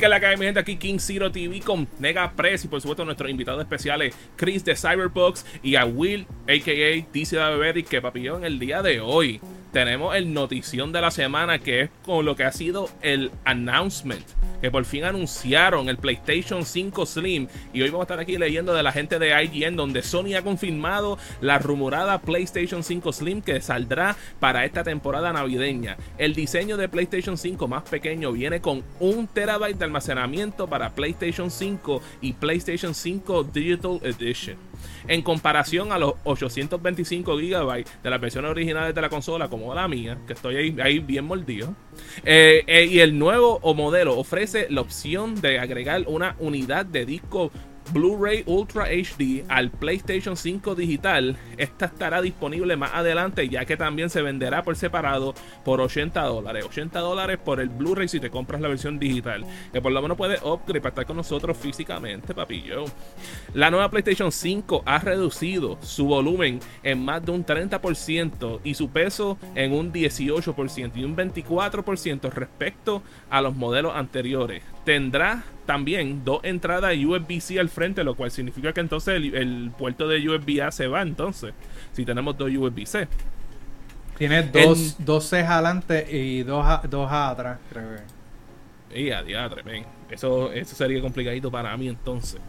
Que la cae mi gente aquí King Zero TV con Nega Press y por supuesto nuestros invitados especiales Chris de Cyberbox y a Will, a.k.a. TC y que papillón el día de hoy tenemos el notición de la semana que es con lo que ha sido el announcement que por fin anunciaron el PlayStation 5 Slim y hoy vamos a estar aquí leyendo de la gente de IGN donde Sony ha confirmado la rumorada PlayStation 5 Slim que saldrá para esta temporada navideña. El diseño de PlayStation 5 más pequeño viene con un terabyte de almacenamiento para PlayStation 5 y PlayStation 5 Digital Edition en comparación a los 825 GB de las versiones originales de la consola, como la mía, que estoy ahí, bien mordido. Eh, eh, y el nuevo modelo ofrece la opción de agregar una unidad de disco Blu-ray Ultra HD al PlayStation 5 digital, esta estará disponible más adelante ya que también se venderá por separado por 80 dólares. 80 dólares por el Blu-ray si te compras la versión digital. Que por lo menos puedes upgrade para estar con nosotros físicamente, papillo. La nueva PlayStation 5 ha reducido su volumen en más de un 30% y su peso en un 18% y un 24% respecto a los modelos anteriores. Tendrá también dos entradas USB-C al frente, lo cual significa que entonces el, puerto de USB-A se va entonces, si tenemos dos USB-C. Tiene dos, dos C adelante y dos, dos A atrás, creo que. Y a diadre, Eso, eso sería complicadito para mí entonces.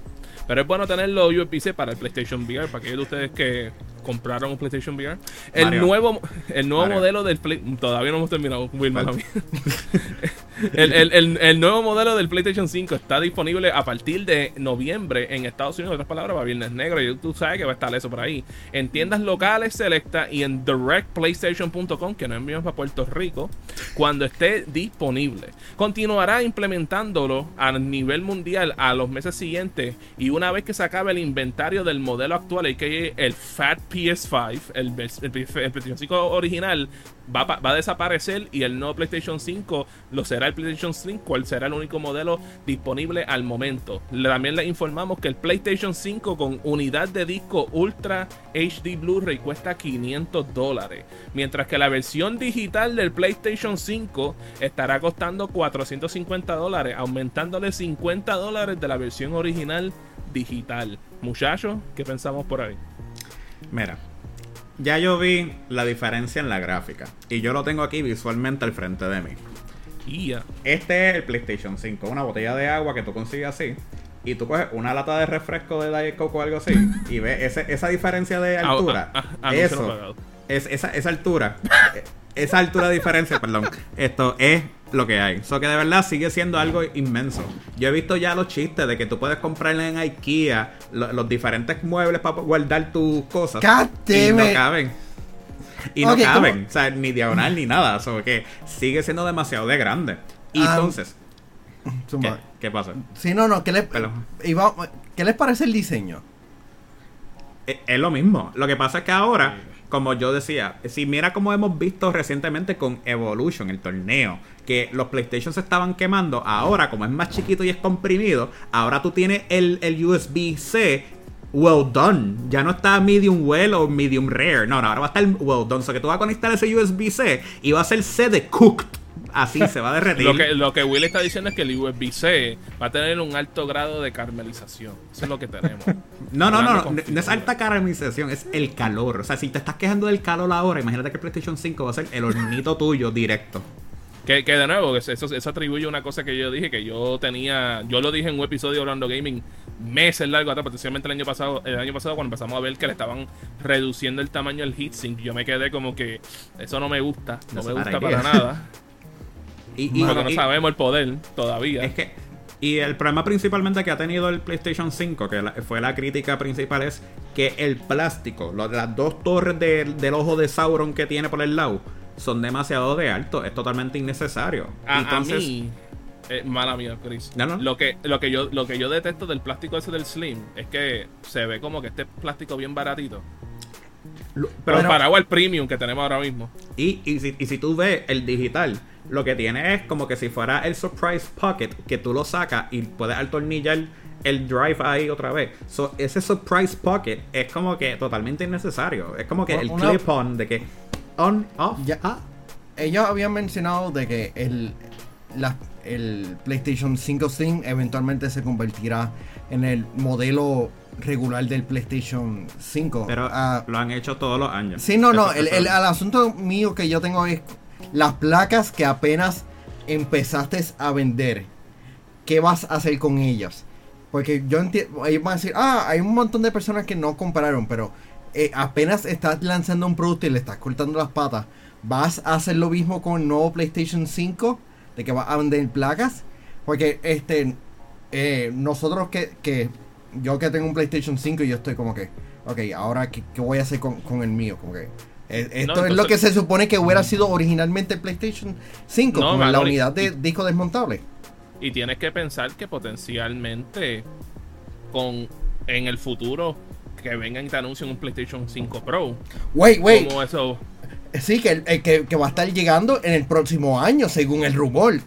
Pero es bueno tenerlo USB-C para el PlayStation VR, para aquellos de ustedes que compraron un PlayStation VR. El nuevo, el nuevo modelo del Play, todavía no hemos terminado, el, el, nuevo modelo del PlayStation 5 está disponible a partir de noviembre en Estados Unidos. En otras palabras, va Viernes Negro. Y tú sabes que va a estar eso por ahí. En tiendas locales selecta y en directplaystation.com, que no enviamos para Puerto Rico, cuando esté disponible. Continuará implementándolo a nivel mundial a los meses siguientes. Y una vez que se acabe el inventario del modelo actual, que el Fat PS5, el, el, PlayStation 5 original, va, a desaparecer y el nuevo PlayStation 5 lo será el PlayStation 5, cual será el único modelo disponible al momento. También le informamos que el PlayStation 5 con unidad de disco Ultra HD Blu-ray cuesta 500 dólares, mientras que la versión digital del PlayStation 5 estará costando 450 dólares, aumentándole 50 dólares de la versión original digital. Muchachos, ¿qué pensamos por ahí? Mira, ya yo vi la diferencia en la gráfica. Y yo lo tengo aquí visualmente al frente de mí. Este es el PlayStation 5, una botella de agua que tú consigues así. Y tú coges una lata de refresco de Diet Coke o algo así. y ves esa diferencia de ah, altura. Ah, ah, eso, es, esa, esa altura. esa altura de diferencia, perdón. Esto es lo que hay. Eso que de verdad sigue siendo algo inmenso. Yo he visto ya los chistes de que tú puedes comprar en IKEA los diferentes muebles para guardar tus cosas. y no caben. Y no caben. O sea, ni diagonal ni nada. O que sigue siendo demasiado de grande. Y ah, entonces. ¿qué, pasa? Sí, no, no. ¿qué les, ¿Qué les parece el diseño? Es, es lo mismo. Lo que pasa es que ahora como yo decía, si mira como hemos visto recientemente con Evolution, el torneo, que los PlayStation se estaban quemando, ahora como es más chiquito y es comprimido, ahora tú tienes el, USB-C well done. Ya no está medium well o medium rare. No, no, ahora va a estar well done. O sea que tú vas a conectar ese USB-C y va a ser C de cooked así se va a derretir. lo, que, lo que Will está diciendo es que el USB-C va a tener un alto grado de caramelización. Eso es lo que tenemos. no, no, no, no, es alta caramelización, es el calor. O sea, si te estás quejando del calor ahora, imagínate que el PlayStation 5 va a ser el hornito tuyo directo. Que, de nuevo, eso, eso atribuye una cosa que yo dije, que yo tenía, yo lo dije en un episodio de Orlando Gaming meses largo atrás, especialmente el año pasado, el año pasado cuando empezamos a ver que le estaban reduciendo el tamaño del heatsink, yo me quedé como que eso no me gusta, no me gusta para nada. Y, no sabemos el poder todavía. Es que y el problema principalmente que ha tenido el PlayStation 5, que fue la crítica principal, es que el plástico, las dos torres del ojo de Sauron que tiene por el lado, son demasiado de alto. Es totalmente innecesario. Entonces, a mí, eh, mala mía, Chris. Lo, que, lo, que yo, lo que yo detesto del plástico ese del Slim es que se ve como que este plástico bien baratito. pero para el premium que tenemos ahora mismo. Y, y, si, y si tú ves el digital lo que tiene es como que si fuera el Surprise Pocket, que tú lo sacas y puedes atornillar el drive ahí otra vez. So, ese Surprise Pocket es como que totalmente innecesario. Es como que el clip-on de que on, off, ya. Ah. Ellos habían mencionado de que el, las el PlayStation 5 Slim eventualmente se convertirá en el modelo regular del PlayStation 5. Pero ah, lo han hecho todos los años. Sí, no, no. El, asunto mío que yo tengo es las placas que apenas empezaste a vender. ¿Qué vas a hacer con ellas? Porque yo entiendo, ellos van a decir, ah, hay un montón de personas que no compraron, pero eh, apenas estás lanzando un producto y le estás cortando las patas, ¿vas a hacer lo mismo con el nuevo PlayStation 5? De que vas a vender placas. Porque este eh, nosotros que, que yo que tengo un PlayStation 5 y yo estoy como que, ok, ahora qué, voy a hacer con, el mío, como que eh, esto es lo que se supone que hubiera sido originalmente el PlayStation 5, con la unidad de disco desmontable. Y tienes que pensar que potencialmente con en el futuro que vengan y te anuncien un PlayStation 5 Pro. Wait, wait. Como eso. Sí, que, que, que va a estar llegando en el próximo año, según el rumor.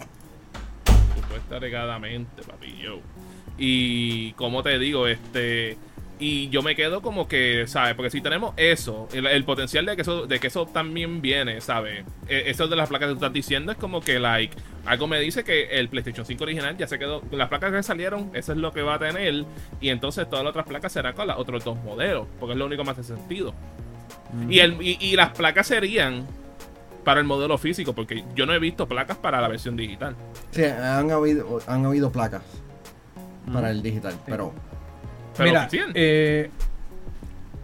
Supuestamente, papi, yo. Y como te digo, este. Y yo me quedo como que, ¿sabes? Porque si tenemos eso, el, potencial de que eso, de que eso también viene, ¿sabes? E, eso de las placas que tú estás diciendo es como que, like, algo me dice que el PlayStation 5 original ya se quedó. Las placas que salieron, eso es lo que va a tener. Y entonces todas las otras placas serán con los otros dos modelos, porque es lo único más de sentido. y, el, y las placas serían para el modelo físico, porque yo no he visto placas para la versión digital. Sí, han habido, han habido placas para el digital, pero... Mira, eh,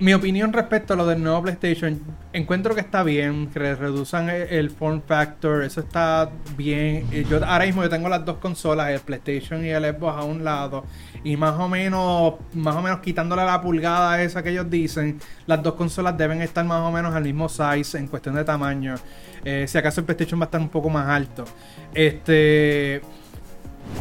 mi opinión respecto a lo del nuevo PlayStation, encuentro que está bien, que reduzcan el, form factor, eso está bien. Eh, yo ahora mismo yo tengo las dos consolas, el PlayStation y el Xbox a un lado, y más o menos, más o menos quitándole la pulgada esa que ellos dicen, las dos consolas deben estar más o menos al mismo size en cuestión de tamaño. Eh, si acaso el PlayStation va a estar un poco más alto. Este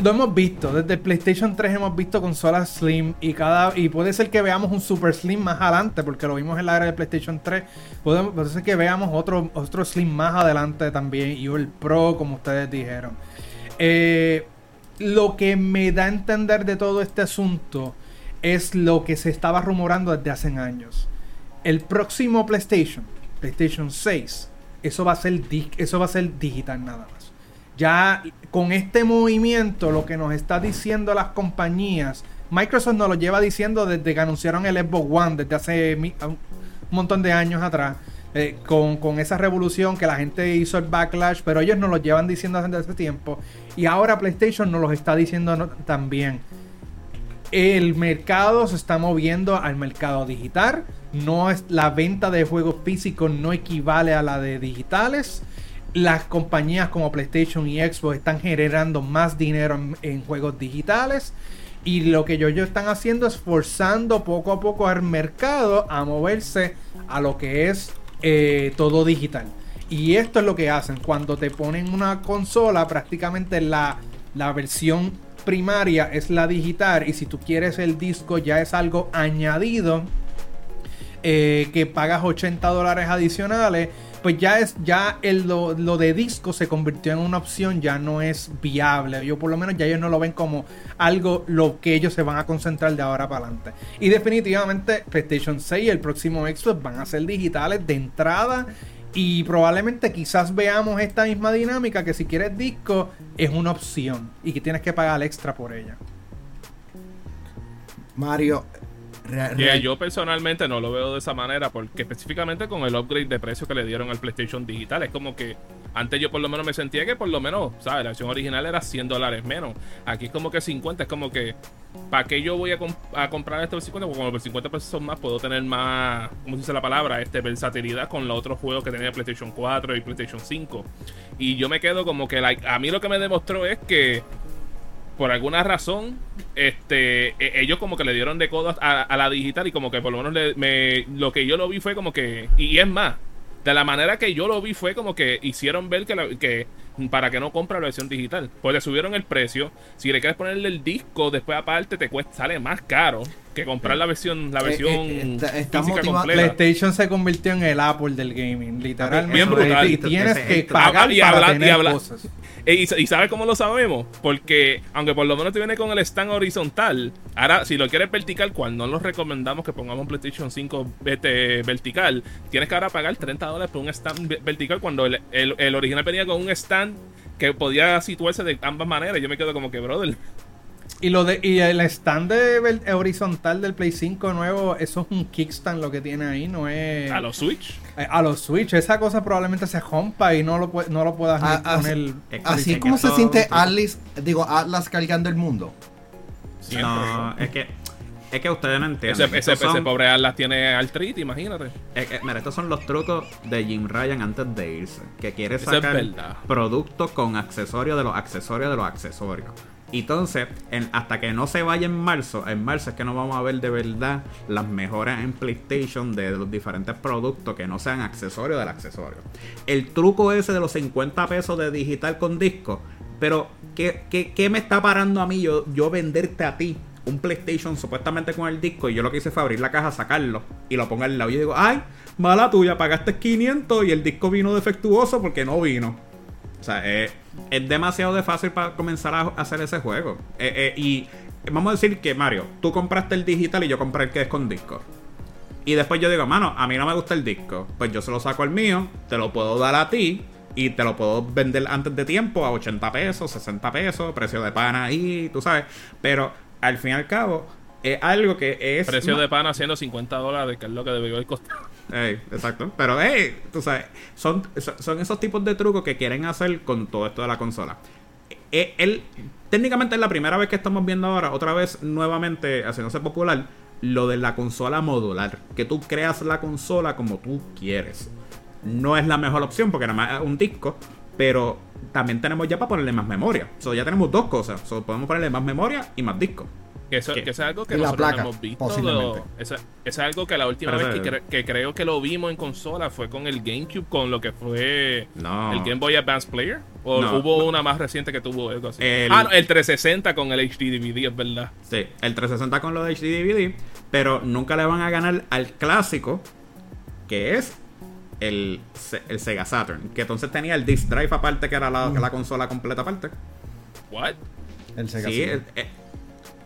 lo hemos visto, desde el PlayStation 3 hemos visto consolas Slim y cada y puede ser que veamos un Super Slim más adelante, porque lo vimos en la era del PlayStation 3. Puede, ser que veamos otro, otro Slim más adelante también y el Pro, como ustedes dijeron. Eh, lo que me da a entender de todo este asunto es lo que se estaba rumorando desde hace años. El próximo PlayStation, PlayStation 6, eso va a ser, eso va a ser digital nada más. Ya con este movimiento, lo que nos está diciendo las compañías, Microsoft nos lo lleva diciendo desde que anunciaron el Xbox One, desde hace un montón de años atrás, eh, con, esa revolución que la gente hizo el backlash, pero ellos nos lo llevan diciendo desde hace tiempo. Y ahora PlayStation nos lo está diciendo también. El mercado se está moviendo al mercado digital. No es la venta de juegos físicos no equivale a la de digitales las compañías como PlayStation y Xbox están generando más dinero en, juegos digitales. Y lo que ellos están haciendo es forzando poco a poco al mercado a moverse a lo que es eh, todo digital. Y esto es lo que hacen. Cuando te ponen una consola, prácticamente la, la versión primaria es la digital. Y si tú quieres el disco, ya es algo añadido. Eh, que pagas 80 dólares adicionales pues ya es ya el, lo, de disco se convirtió en una opción, ya no es viable. Yo por lo menos ya ellos no lo ven como algo lo que ellos se van a concentrar de ahora para adelante. Y definitivamente PlayStation 6 y el próximo Xbox van a ser digitales de entrada y probablemente quizás veamos esta misma dinámica que si quieres disco es una opción y que tienes que pagar extra por ella. Mario, yo personalmente no lo veo de esa manera porque específicamente con el upgrade de precio que le dieron al PlayStation Digital es como que antes yo por lo menos me sentía que por lo menos, ¿sabes? La versión original era 100 dólares menos. Aquí es como que 50, es como que ¿para qué yo voy a, comprar este por 50? Porque como por 50 pesos más puedo tener más, ¿cómo se dice la palabra? Este, versatilidad con los otros juegos que tenía PlayStation 4 y PlayStation 5. Y yo me quedo como que a mí lo que me demostró es que por alguna razón, este, e, ellos como que le dieron de codo a, la digital y como que por lo menos me, lo que yo lo vi fue como que, y, es más, de la manera que yo lo vi fue como que hicieron ver que, que para que no compre la versión digital. Pues le subieron el precio. Si le quieres ponerle el disco después aparte, te cuesta, sale más caro que comprar la versión la eh, versión eh, física completa. PlayStation se convirtió en el Apple del gaming, literalmente. Bien brutal. Y tienes que pagar y para tener cosas. Eh, y, sabes cómo lo sabemos? Porque, aunque por lo menos te viene con el stand horizontal, ahora, si lo quieres vertical, cual no lo recomendamos que pongamos un PlayStation 5 este, vertical, tienes que ahora pagar 30 dólares por un stand vertical cuando el, el, original venía con un stand que podía situarse de ambas maneras. Yo me quedo como que, brother. Y lo de y el stand de horizontal del Play 5 nuevo, eso es un kickstand lo que tiene ahí, no es a los Switch. Eh, a los Switch, esa cosa probablemente se rompa y no lo no lo puedas ah, poner. Así, es como se siente Atlas, digo Atlas cargando el mundo. no, es que es que ustedes no entienden. Ese, pobre Atlas tiene artritis, imagínate. mira, estos son los trucos de Jim Ryan antes de irse. Que quiere sacar productos con accesorios de los accesorios de los accesorios. Y entonces, hasta que no se vaya en marzo, en marzo es que no vamos a ver de verdad las mejoras en PlayStation de los diferentes productos que no sean accesorios del accesorio. El truco ese de los 50 pesos de digital con disco, pero ¿qué, qué, me está parando a mí yo, yo venderte a ti un PlayStation supuestamente con el disco y yo lo que hice fue abrir la caja, sacarlo y lo pongo al lado y digo, ay, mala tuya, pagaste 500 y el disco vino defectuoso porque no vino. O sea, es demasiado de fácil para comenzar a hacer ese juego. Eh, eh, y vamos a decir que, Mario, tú compraste el digital y yo compré el que es con disco. Y después yo digo, mano, a mí no me gusta el disco. Pues yo se lo saco al mío, te lo puedo dar a ti y te lo puedo vender antes de tiempo a 80 pesos, 60 pesos, precio de pana ahí, tú sabes. Pero al fin y al cabo, es algo que es. Precio de pana haciendo 50 dólares, que es lo que debió haber costado. exacto. Pero, hey, tú sabes, son, son esos tipos de trucos que quieren hacer con todo esto de la consola. Él, técnicamente es la primera vez que estamos viendo ahora, otra vez nuevamente haciéndose popular, lo de la consola modular. Que tú creas la consola como tú quieres. No es la mejor opción porque nada más es un disco, pero también tenemos ya para ponerle más memoria. So, ya tenemos dos cosas. So, podemos ponerle más memoria y más disco. Que eso, que es algo que nosotros hemos visto. eso, es algo que la última vez que, creo que lo vimos en consola fue con el GameCube, con lo que fue el Game Boy Advance Player. O hubo una más reciente que tuvo algo así. El, ah, el 360 con el HD DVD, es verdad. Sí, el 360 con lo de HD DVD. Pero nunca le van a ganar al clásico, que es el, el Sega Saturn. Que entonces tenía el disc drive aparte, que era la, la consola completa aparte. ¿What? El Sega sí, el,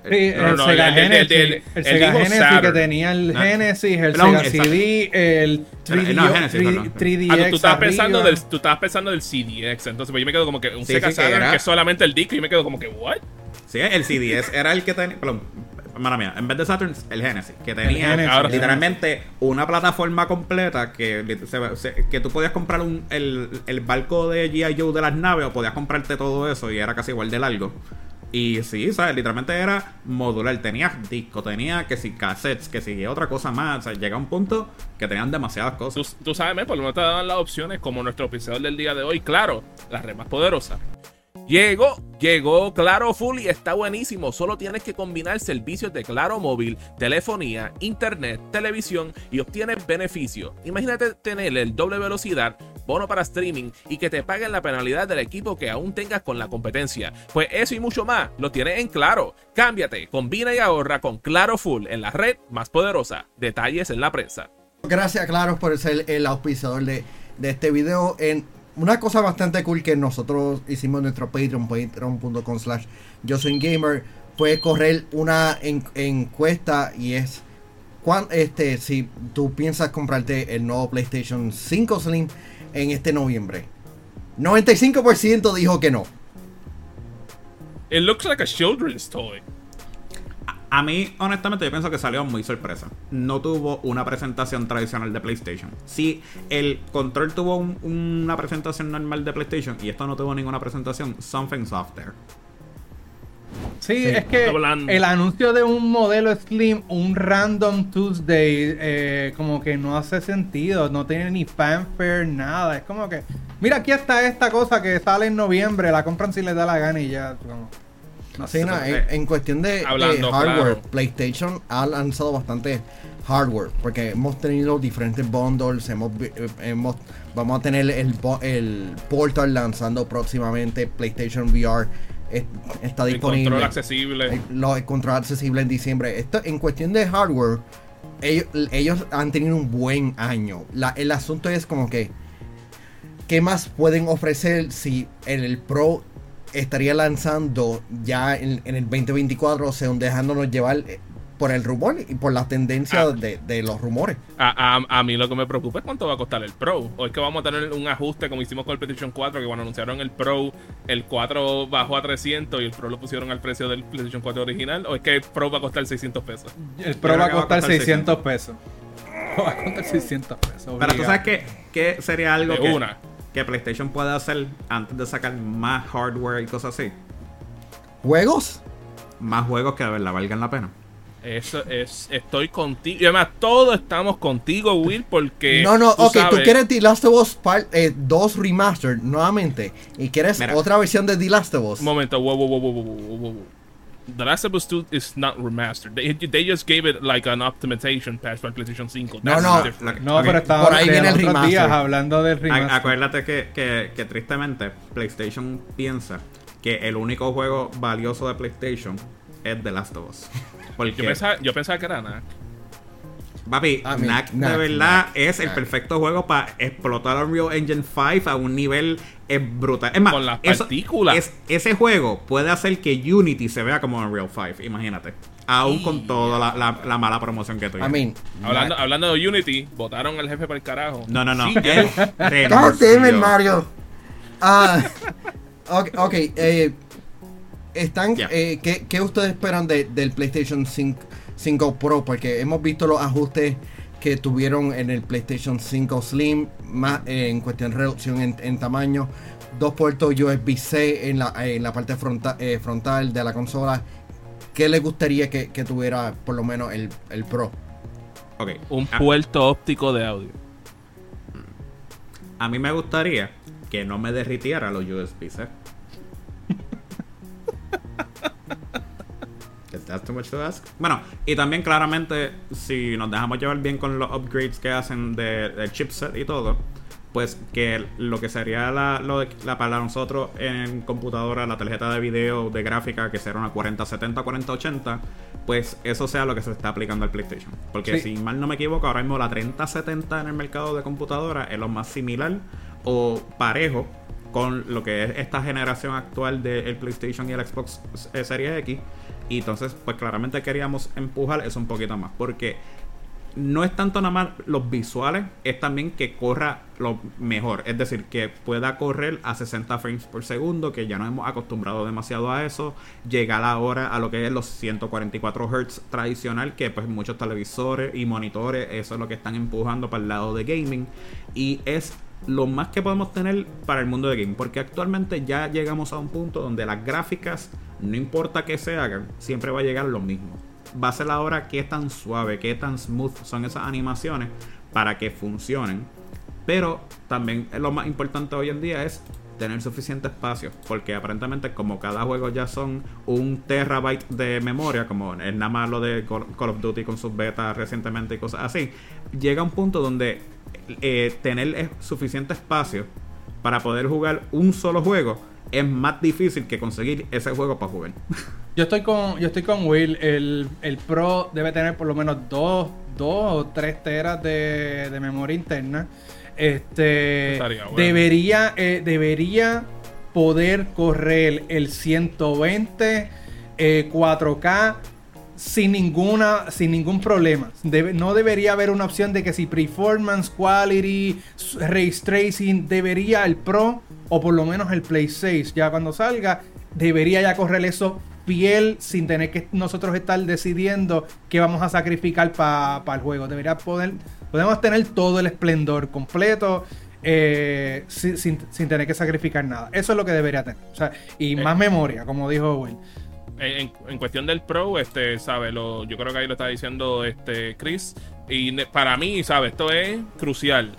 el, Sega Genesis, el, Sega Genesis que tenía el Genesis, el Sega CD, el 3D, ah, tú, estabas pensando del, tú estabas pensando del CDX, entonces pues yo me quedo como que un Sega Saturn que, es solamente el disco y yo me quedo como que, ¿what? Sí, el CDS era el que tenía. Mala mía, en vez de Saturn, el Genesis, que tenía literalmente una plataforma completa que, que tú podías comprar un, el, el barco de G.I. Joe de las naves o podías comprarte todo eso y era casi igual de largo. Y sí, ¿sabes? Literalmente era modular. Tenía disco, tenía que si cassettes, que si otra cosa más. O sea, llega un punto que tenían demasiadas cosas. Tú, sabes, por lo menos te dan las opciones como nuestro episodio del día de hoy. Claro, la red más poderosa. Llegó, llegó Claro Full y está buenísimo. Solo tienes que combinar servicios de Claro Móvil, telefonía, internet, televisión y obtienes beneficios. Imagínate tener el doble velocidad, bono para streaming y que te paguen la penalidad del equipo que aún tengas con la competencia. Pues eso y mucho más lo tienes en Claro. Cámbiate, combina y ahorra con Claro Full en la red más poderosa. Detalles en la prensa. Gracias, Claro, por ser el auspiciador de, de este video. En una cosa bastante cool que nosotros hicimos en nuestro Patreon, patreon.com slash yo soy gamer, fue correr una encuesta y es este si tú piensas comprarte el nuevo PlayStation 5 Slim en este noviembre. 95% dijo que no. It looks like a children's toy. A mí, honestamente, yo pienso que salió muy sorpresa. No tuvo una presentación tradicional de PlayStation. Sí, el control tuvo una presentación normal de PlayStation y esto no tuvo ninguna presentación, something's off there. Sí, es que el anuncio de un modelo Slim, un Random Tuesday, eh, como que no hace sentido, no tiene ni fanfare, nada. Es como que, mira, aquí está esta cosa que sale en noviembre, la compran si les da la gana y ya. Como en, cuestión de, hardware, PlayStation ha lanzado bastante hardware, porque hemos tenido diferentes bundles, hemos, hemos vamos a tener el, el Portal lanzando próximamente, PlayStation VR está disponible. El control accesible. El, control accesible en diciembre. Esto, en cuestión de hardware, ellos, han tenido un buen año. el asunto es como que, ¿qué más pueden ofrecer si en el Pro estaría lanzando ya en, el 2024, o sea, dejándonos llevar eh, por el rumor y por la tendencia ah. de, los rumores. A, mí lo que me preocupa es cuánto va a costar el Pro. O es que vamos a tener un ajuste como hicimos con el PlayStation 4, que cuando anunciaron el Pro, el 4 bajó a 300 y el Pro lo pusieron al precio del PlayStation 4 original. O es que el Pro va a costar 600 pesos. El Pro va a costar, 600, pesos. Va a costar 600 pesos. Pero tú sabes que, que sería algo que, que PlayStation puede hacer antes de sacar más hardware y cosas así. ¿Juegos? Más juegos que de verdad valgan la pena. Eso es, estoy contigo. Y además, todos estamos contigo, Will, porque. No, no, ok, tú quieres The Last of Us Part 2 Remastered nuevamente. Y quieres otra versión de The Last of Us. Un momento, wow, wow, wow, wow, wow, wow. The Last of Us 2 is not remastered. They, they just gave it like an optimization patch para PlayStation 5. no, no, no, pero estaba por ahí viene el remaster. hablando del remaster. acuérdate que, que, que tristemente PlayStation piensa que el único juego valioso de PlayStation es The Last of Us. Porque yo, pensaba, yo pensaba que era Knack. Papi, Knack, de verdad es el perfecto juego para explotar Unreal Engine 5 a un nivel es brutal. Es más, con las partículas. ese juego puede hacer que Unity se vea como Unreal 5, imagínate. Aún con toda la, mala promoción que tuvo. I hablando, hablando de Unity, votaron al jefe por el carajo. No, no, no. Él Mario. Ah, ok, okay eh, están, eh, ¿qué, ustedes esperan del PlayStation 5, Pro? Porque hemos visto los ajustes que tuvieron en el PlayStation 5 Slim, más eh, en cuestión de reducción en, tamaño, dos puertos USB-C en la, en la parte eh, frontal de la consola. ¿Qué les gustaría que, tuviera por lo menos el, Pro? Okay. Un ah. puerto óptico de audio. A mí me gustaría que no me derritiera los USB-C. Too much to ask. Bueno, y también claramente, si nos dejamos llevar bien con los upgrades que hacen del de chipset y todo, pues que lo que sería la, la, para nosotros en computadora, la tarjeta de video de gráfica, que será una 4070, 4080, pues eso sea lo que se está aplicando al PlayStation. Porque si mal no me equivoco, ahora mismo la 3070 en el mercado de computadora es lo más similar o parejo con lo que es esta generación actual del PlayStation y el Xbox Series X. Y entonces, pues claramente queríamos empujar eso un poquito más. Porque no es tanto nada más los visuales, es también que corra lo mejor. Es decir, que pueda correr a 60 frames por segundo, que ya nos hemos acostumbrado demasiado a eso. Llegar ahora a lo que es los 144 Hz tradicional, que pues muchos televisores y monitores, eso es lo que están empujando para el lado de gaming. Y es lo más que podemos tener para el mundo de gaming. Porque actualmente ya llegamos a un punto donde las gráficas no importa que se hagan, siempre va a llegar lo mismo. Va a ser ahora qué tan suave, qué tan smooth son esas animaciones para que funcionen. Pero también lo más importante hoy en día es tener suficiente espacio. Porque aparentemente como cada juego ya son un terabyte de memoria, como es nada más lo de Call of Duty con sus betas recientemente y cosas así, llega un punto donde eh, tener suficiente espacio para poder jugar un solo juego es más difícil que conseguir ese juego para jugar. Yo estoy con, yo estoy con Will. El, Pro debe tener por lo menos dos, o tres teras de, memoria interna. Este debería, eh, debería poder correr el 120 4K sin ninguna sin ningún problema. no debería haber una opción de que si performance, quality, ray tracing debería el Pro o por lo menos el Play 6 ya cuando salga debería ya correr eso fiel sin tener que nosotros estar decidiendo qué vamos a sacrificar para el juego. Debería poder podemos tener todo el esplendor completo eh, sin, tener que sacrificar nada. Eso es lo que debería tener. y más memoria, como dijo Will en, cuestión del Pro, este, ¿sabes? Lo, yo creo que ahí lo está diciendo este Chris. Y para mí, ¿sabes? Esto es crucial.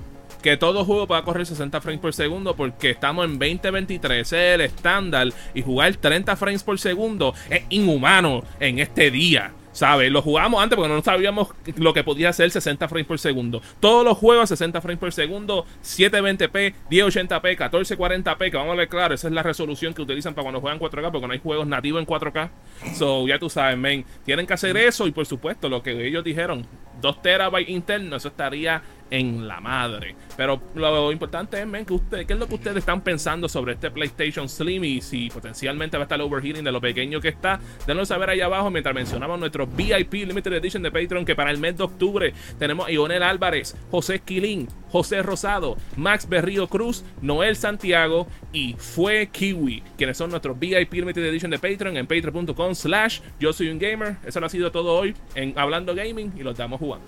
Que todo juego pueda correr 60 frames por segundo porque estamos en 2023, es el estándar. Y jugar 30 frames por segundo es inhumano en este día. ¿Sabes? Lo jugamos antes porque no sabíamos lo que podía hacer 60 frames por segundo. Todos los juegos 60 frames por segundo, 720p, 1080p, 1440p, que vamos a ver claro, esa es la resolución que utilizan para cuando juegan 4K, porque no hay juegos nativos en 4K. So, ya tú sabes, men, tienen que hacer eso y por supuesto lo que ellos dijeron, 2 terabytes internos, eso estaría en la madre. Pero lo importante es, men, que usted, ¿qué es lo que ustedes están pensando sobre este PlayStation Slim y si potencialmente va a estar el overheating de lo pequeño que está? Denos saber ahí abajo mientras mencionamos nuestro VIP Limited Edition de Patreon que para el mes de octubre tenemos a Ionel Álvarez, José Esquilín, José Rosado, Max Berrío Cruz, Noel Santiago y Fue Kiwi, quienes son nuestros VIP Limited Edition de Patreon en patreon.com slash yo soy un gamer. Eso lo ha sido todo hoy en Hablando Gaming y lo estamos jugando.